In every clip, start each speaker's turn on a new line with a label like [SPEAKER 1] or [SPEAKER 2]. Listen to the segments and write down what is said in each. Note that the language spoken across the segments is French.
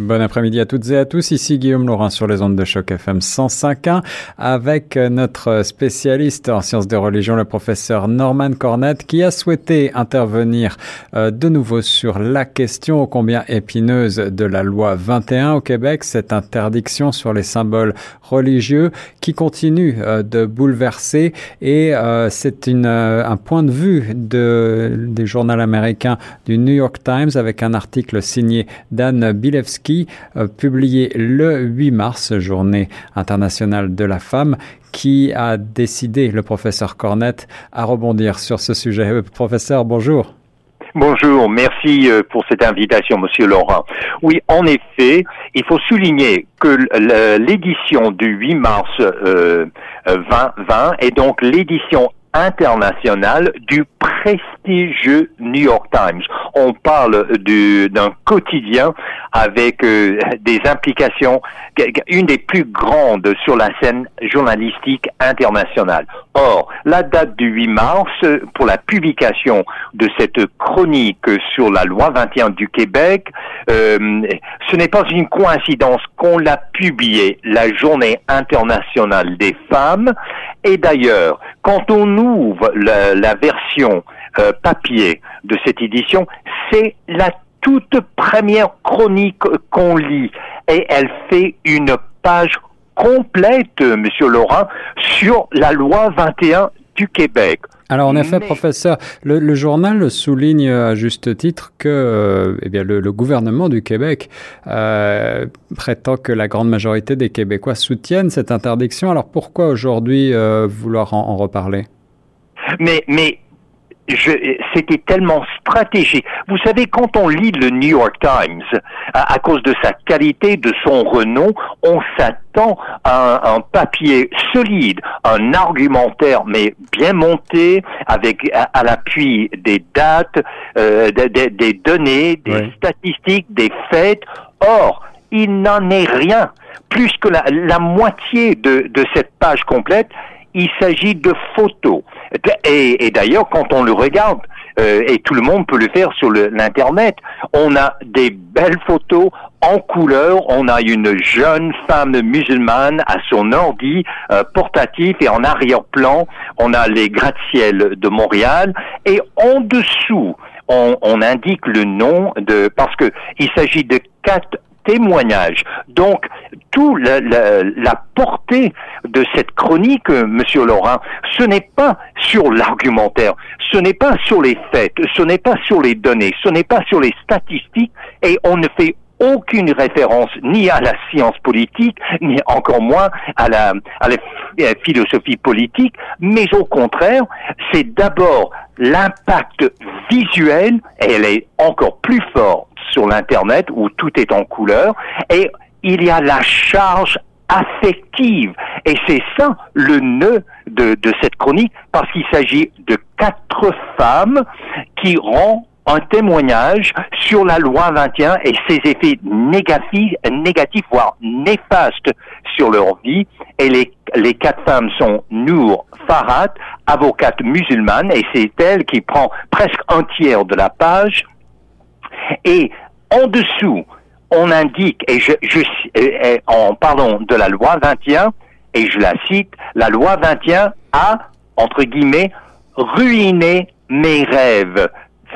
[SPEAKER 1] Bon après-midi à toutes et à tous. Ici Guillaume Laurin sur les ondes de choc FM 105.1 avec notre spécialiste en sciences de religion, le professeur Norman Cornette, qui a souhaité intervenir euh, de nouveau sur la question ô combien épineuse de la loi 21 au Québec, cette interdiction sur les symboles religieux qui continue euh, de bouleverser et euh, c'est un point de vue de, des journaux américains du New York Times avec un article signé Dan Bilewski euh, publié le 8 mars, journée internationale de la femme, qui a décidé, le professeur Cornette, à rebondir sur ce sujet. Euh, professeur, bonjour.
[SPEAKER 2] Bonjour, merci euh, pour cette invitation, Monsieur Laurent. Oui, en effet, il faut souligner que l'édition du 8 mars 2020 est donc l'édition internationale du prestigieux New York Times. On parle d'un quotidien avec euh, des implications, une des plus grandes sur la scène journalistique internationale. Or, la date du 8 mars pour la publication de cette chronique sur la loi 21 du Québec, euh, ce n'est pas une coïncidence qu'on l'a publiée la journée internationale des femmes. Et d'ailleurs, quand on ouvre la, version euh, papier de cette édition, c'est la toute première chronique qu'on lit et elle fait une page complète, Monsieur Laurent, sur la loi 21 du Québec.
[SPEAKER 1] Alors en effet, professeur, le, journal souligne à juste titre que euh, eh bien, le, gouvernement du Québec euh, prétend que la grande majorité des Québécois soutiennent cette interdiction. Alors pourquoi aujourd'hui euh, vouloir en, en reparler?
[SPEAKER 2] Mais mais c'était tellement stratégique. Vous savez, quand on lit le New York Times, à, cause de sa qualité, de son renom, on s'attend à un, papier solide, un argumentaire mais bien monté, avec à, l'appui des dates, euh, des, données, des statistiques, des faits. Or, il n'en est rien. Plus que la, moitié de, de cette page complète, il s'agit de photos. Et, d'ailleurs, quand on le regarde, euh, et tout le monde peut le faire sur l'internet, on a des belles photos en couleur. On a une jeune femme musulmane à son ordi euh, portatif et en arrière-plan, on a les gratte-ciel de Montréal. Et en dessous, on, on, indique le nom de parce que il s'agit de quatre témoignage. Donc, tout la, portée de cette chronique, euh, Monsieur Laurent, ce n'est pas sur l'argumentaire, ce n'est pas sur les faits, ce n'est pas sur les données, ce n'est pas sur les statistiques, et on ne fait aucune référence ni à la science politique, ni encore moins à la, à la philosophie politique, mais au contraire, c'est d'abord l'impact visuel, elle est encore plus fort sur l'Internet où tout est en couleur et il y a la charge affective. Et c'est ça le nœud de, de cette chronique parce qu'il s'agit de quatre femmes qui rendent un témoignage sur la loi 21 et ses effets négatifs, voire néfastes sur leur vie. Et les, quatre femmes sont Nour Farhat, avocate musulmane, et c'est elle qui prend presque un tiers de la page. Et en dessous, on indique, et je, je en parlant de la loi 21, et je la cite, la loi 21 a, entre guillemets, ruiné mes rêves.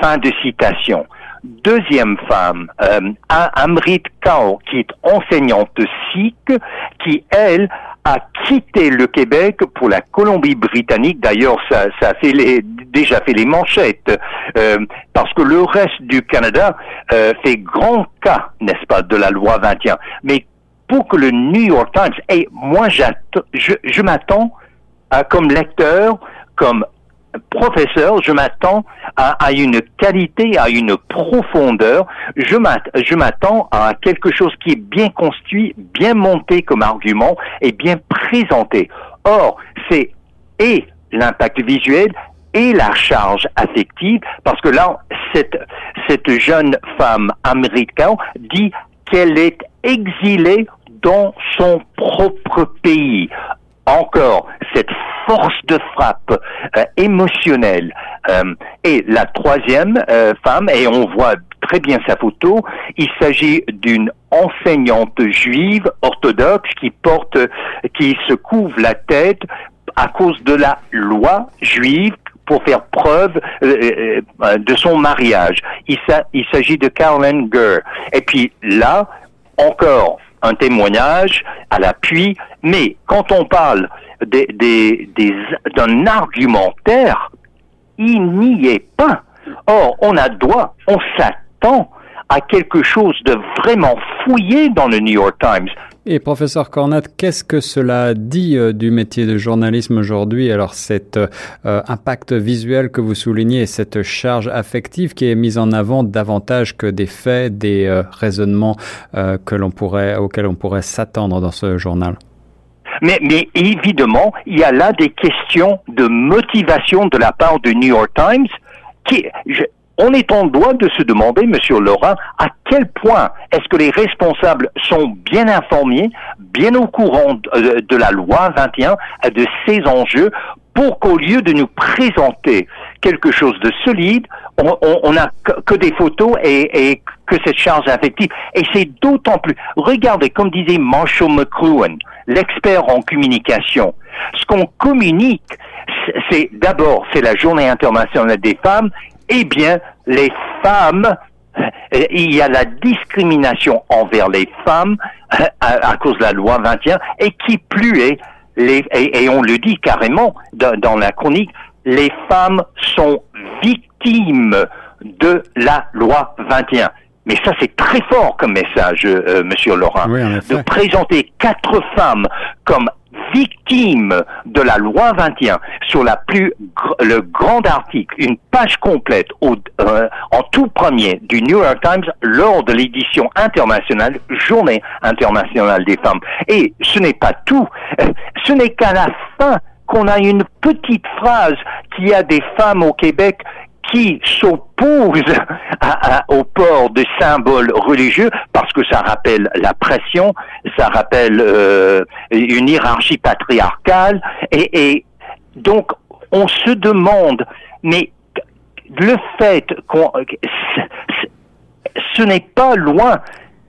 [SPEAKER 2] Fin de citation. Deuxième femme, euh, Amrit Kaur, qui est enseignante sikh, qui, elle, a quitté le Québec pour la Colombie-Britannique. D'ailleurs, ça, ça a fait les, déjà fait les manchettes, euh, parce que le reste du Canada euh, fait grand cas, n'est-ce pas, de la loi 21. Mais pour que le New York Times, et moi, je, je m'attends comme lecteur, comme professeur, je m'attends à, une qualité, à une profondeur. Je m'attends à quelque chose qui est bien construit, bien monté comme argument et bien présenté. Or, c'est et l'impact visuel et la charge affective, parce que là, cette, jeune femme américaine dit qu'elle est exilée dans son propre pays. Encore cette force de frappe euh, émotionnelle. Euh, et la troisième euh, femme, et on voit très bien sa photo, il s'agit d'une enseignante juive orthodoxe qui porte, qui se couvre la tête à cause de la loi juive pour faire preuve de son mariage. Il, s'agit de Carolyn Gurr. Et puis là, encore un témoignage à l'appui, mais quand on parle d'un argumentaire, il n'y est pas. Or, on a droit, on s'attend à quelque chose de vraiment fouillé dans le New York Times.
[SPEAKER 1] Et professeur Cornat, qu'est-ce que cela dit euh, du métier de journalisme aujourd'hui? Alors cet euh, impact visuel que vous soulignez, cette charge affective qui est mise en avant davantage que des faits, des euh, raisonnements que l'on pourrait, auxquels on pourrait s'attendre dans ce journal?
[SPEAKER 2] Mais, évidemment, il y a là des questions de motivation de la part du New York Times qui, on est en droit de se demander, Monsieur Laurent, à quel point est-ce que les responsables sont bien informés, bien au courant de, la loi 21, de ces enjeux, pour qu'au lieu de nous présenter quelque chose de solide, on n'a que, des photos et, que cette charge affective. Et c'est d'autant plus. Regardez, comme disait Marshall McLuhan, l'expert en communication, ce qu'on communique, c'est d'abord, c'est la Journée internationale des femmes eh bien, les femmes, euh, il y a la discrimination envers les femmes euh, à, cause de la loi 21, et qui plus est, les, et, on le dit carrément dans, la chronique, les femmes sont victimes de la loi 21. Mais ça, c'est très fort comme message, euh, Monsieur Laurent, de présenter quatre femmes comme victime de la loi 21 sur la plus le grand article, une page complète euh, en tout premier du New York Times lors de l'édition internationale Journée internationale des femmes. Et ce n'est pas tout, ce n'est qu'à la fin qu'on a une petite phrase qui a des femmes au Québec qui s'oppose au port de symboles religieux parce que ça rappelle la pression, ça rappelle euh, une hiérarchie patriarcale et, donc on se demande mais le fait qu'on ce n'est pas loin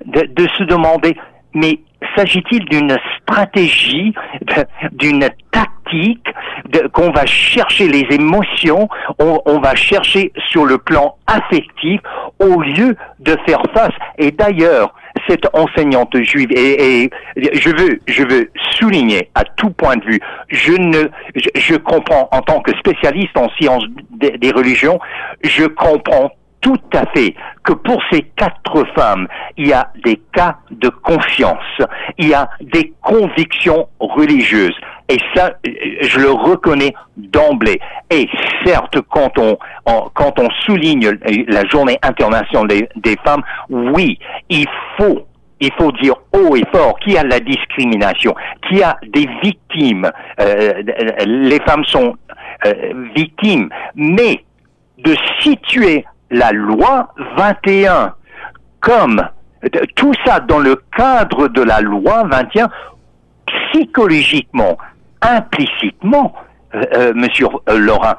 [SPEAKER 2] de se demander mais s'agit-il d'une stratégie, d'une tactique, qu'on va chercher les émotions, on, va chercher sur le plan affectif au lieu de faire face. Et d'ailleurs, cette enseignante juive, et, je veux, je veux souligner à tout point de vue, je ne, je, comprends en tant que spécialiste en sciences des religions, je comprends tout à fait que pour ces quatre femmes, il y a des cas de confiance, il y a des convictions religieuses. Et ça, je le reconnais d'emblée. Et certes, quand on, quand on souligne la journée internationale des, femmes, oui, il faut il faut dire haut et fort qu'il y a la discrimination, qu'il y a des victimes. Euh, les femmes sont euh, victimes, mais de situer la loi 21 comme tout ça dans le cadre de la loi 21, psychologiquement, implicitement, euh, euh Monsieur euh, Laurent,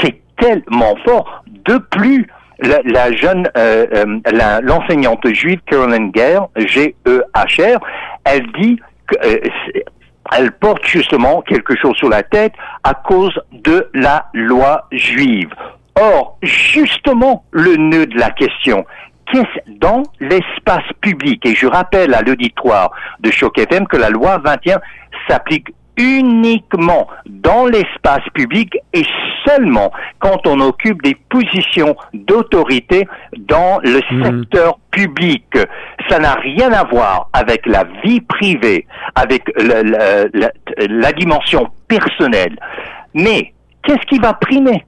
[SPEAKER 2] c'est tellement fort. De plus, la, jeune, euh, l'enseignante juive Carolyn Guerre, G-E-H-R, elle dit qu'elle porte justement quelque chose sur la tête à cause de la loi juive. Or, justement, le nœud de la question, qu'est-ce dans l'espace public, et je rappelle à l'auditoire de Choc FM que la loi 21 s'applique uniquement dans l'espace public et seulement quand on occupe des positions d'autorité dans le mhm. secteur public. Ça n'a rien à voir avec la vie privée, avec la, la dimension personnelle. Mais qu'est-ce qui va primer?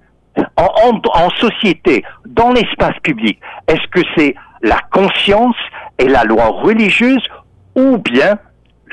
[SPEAKER 2] En, société, dans l'espace public, est-ce que c'est la conscience et la loi religieuse ou bien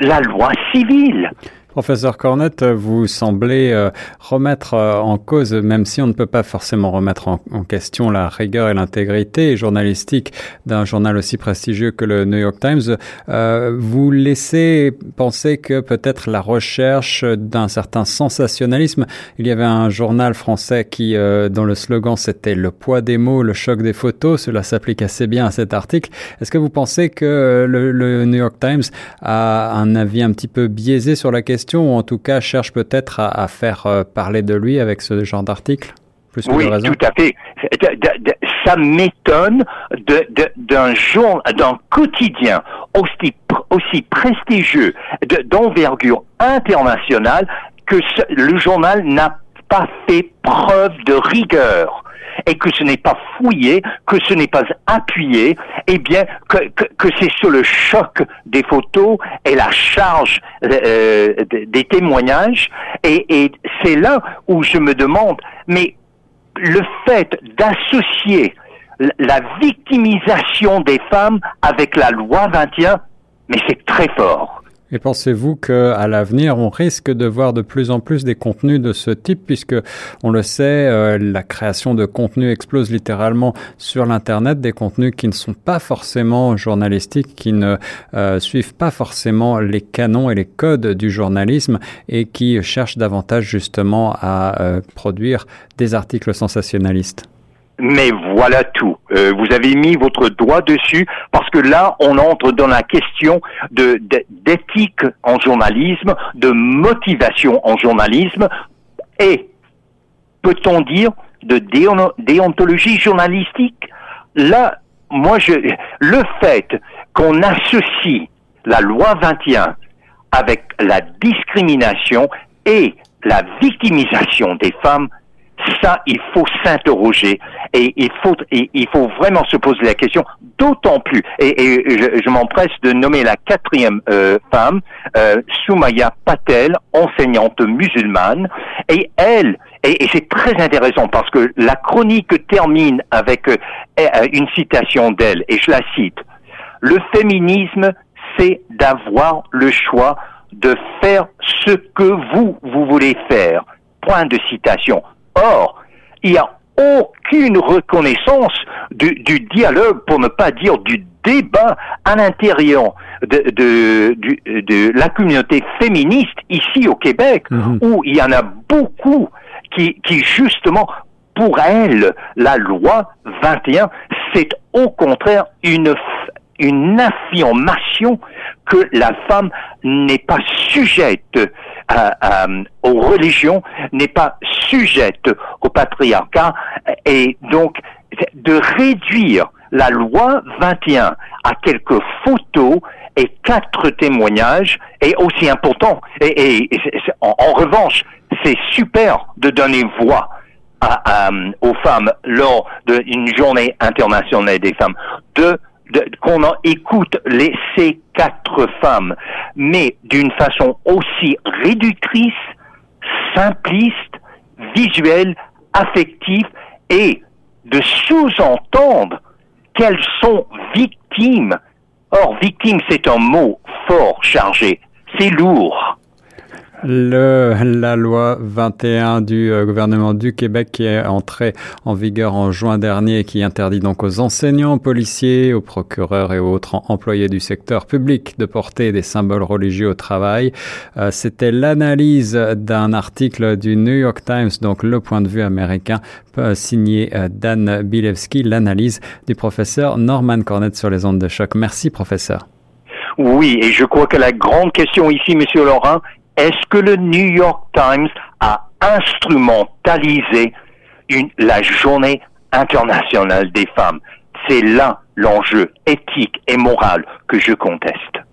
[SPEAKER 2] la loi civile?
[SPEAKER 1] Professeur Cornette, vous semblez euh, remettre euh, en cause, même si on ne peut pas forcément remettre en, question la rigueur et l'intégrité journalistique d'un journal aussi prestigieux que le New York Times, euh, vous laissez penser que peut-être la recherche d'un certain sensationnalisme, il y avait un journal français qui, dont le slogan c'était le poids des mots, le choc des photos, cela s'applique assez bien à cet article. Est-ce que vous pensez que le, le New York Times a un avis un petit peu biaisé sur la question ou en tout cas cherche peut-être à, faire euh, parler de lui avec ce genre d'article
[SPEAKER 2] plus oui, tout à fait. Ça m'étonne d'un jour, d'un quotidien aussi, aussi prestigieux, d'envergure internationale, que le journal n'a pas fait preuve de rigueur et que ce n'est pas fouillé, que ce n'est pas appuyé, eh bien que, que, c'est sur le choc des photos et la charge euh, des témoignages. Et c'est là où je me demande, mais le fait d'associer la victimisation des femmes avec la loi 21, mais c'est très fort.
[SPEAKER 1] Et pensez-vous qu'à l'avenir, on risque de voir de plus en plus des contenus de ce type, puisque on le sait, euh, la création de contenus explose littéralement sur l'Internet, des contenus qui ne sont pas forcément journalistiques, qui ne euh, suivent pas forcément les canons et les codes du journalisme et qui cherchent davantage justement à euh, produire des articles sensationnalistes.
[SPEAKER 2] Mais voilà tout. Euh, vous avez mis votre doigt dessus parce que là, on entre dans la question de d'éthique en journalisme, de motivation en journalisme et peut-on dire de déontologie journalistique. Là, moi, je, le fait qu'on associe la loi 21 avec la discrimination et la victimisation des femmes, ça, il faut s'interroger et il faut, il faut vraiment se poser la question, d'autant plus, et, je, m'empresse de nommer la quatrième euh, femme, euh, Soumaya Patel, enseignante musulmane, et elle, et, c'est très intéressant parce que la chronique termine avec euh, une citation d'elle, et je la cite, le féminisme, c'est d'avoir le choix de faire ce que vous, vous voulez faire. Point de citation. Or, il n'y a aucune reconnaissance du, dialogue, pour ne pas dire du débat à l'intérieur de, de, la communauté féministe ici au Québec, mhm. où il y en a beaucoup qui, qui justement, pour elles, la loi 21, c'est au contraire une une affirmation que la femme n'est pas sujette aux religions, n'est pas sujette au patriarcat, et donc de réduire la loi 21 à quelques photos et quatre témoignages est aussi important. Et, en, revanche, c'est super de donner voix aux femmes lors d'une journée internationale des femmes. Qu'on en écoute les, ces quatre femmes, mais d'une façon aussi réductrice, simpliste, visuelle, affective, et de sous-entendre qu'elles sont victimes. Or, victime, c'est un mot fort chargé, c'est lourd.
[SPEAKER 1] Le, la loi 21 du euh, gouvernement du Québec qui est entrée en vigueur en juin dernier et qui interdit donc aux enseignants, aux policiers, aux procureurs et autres employés du secteur public de porter des symboles religieux au travail. Euh, c'était l'analyse d'un article du New York Times, donc le point de vue américain, euh, signé Dan Bilewski, l'analyse du professeur Norman Cornett sur les ondes de choc. Merci professeur.
[SPEAKER 2] Oui, et je crois que la grande question ici, Monsieur Laurent, est-ce que le New York Times a instrumentalisé la journée internationale des femmes? C'est là l'enjeu éthique et moral que je conteste.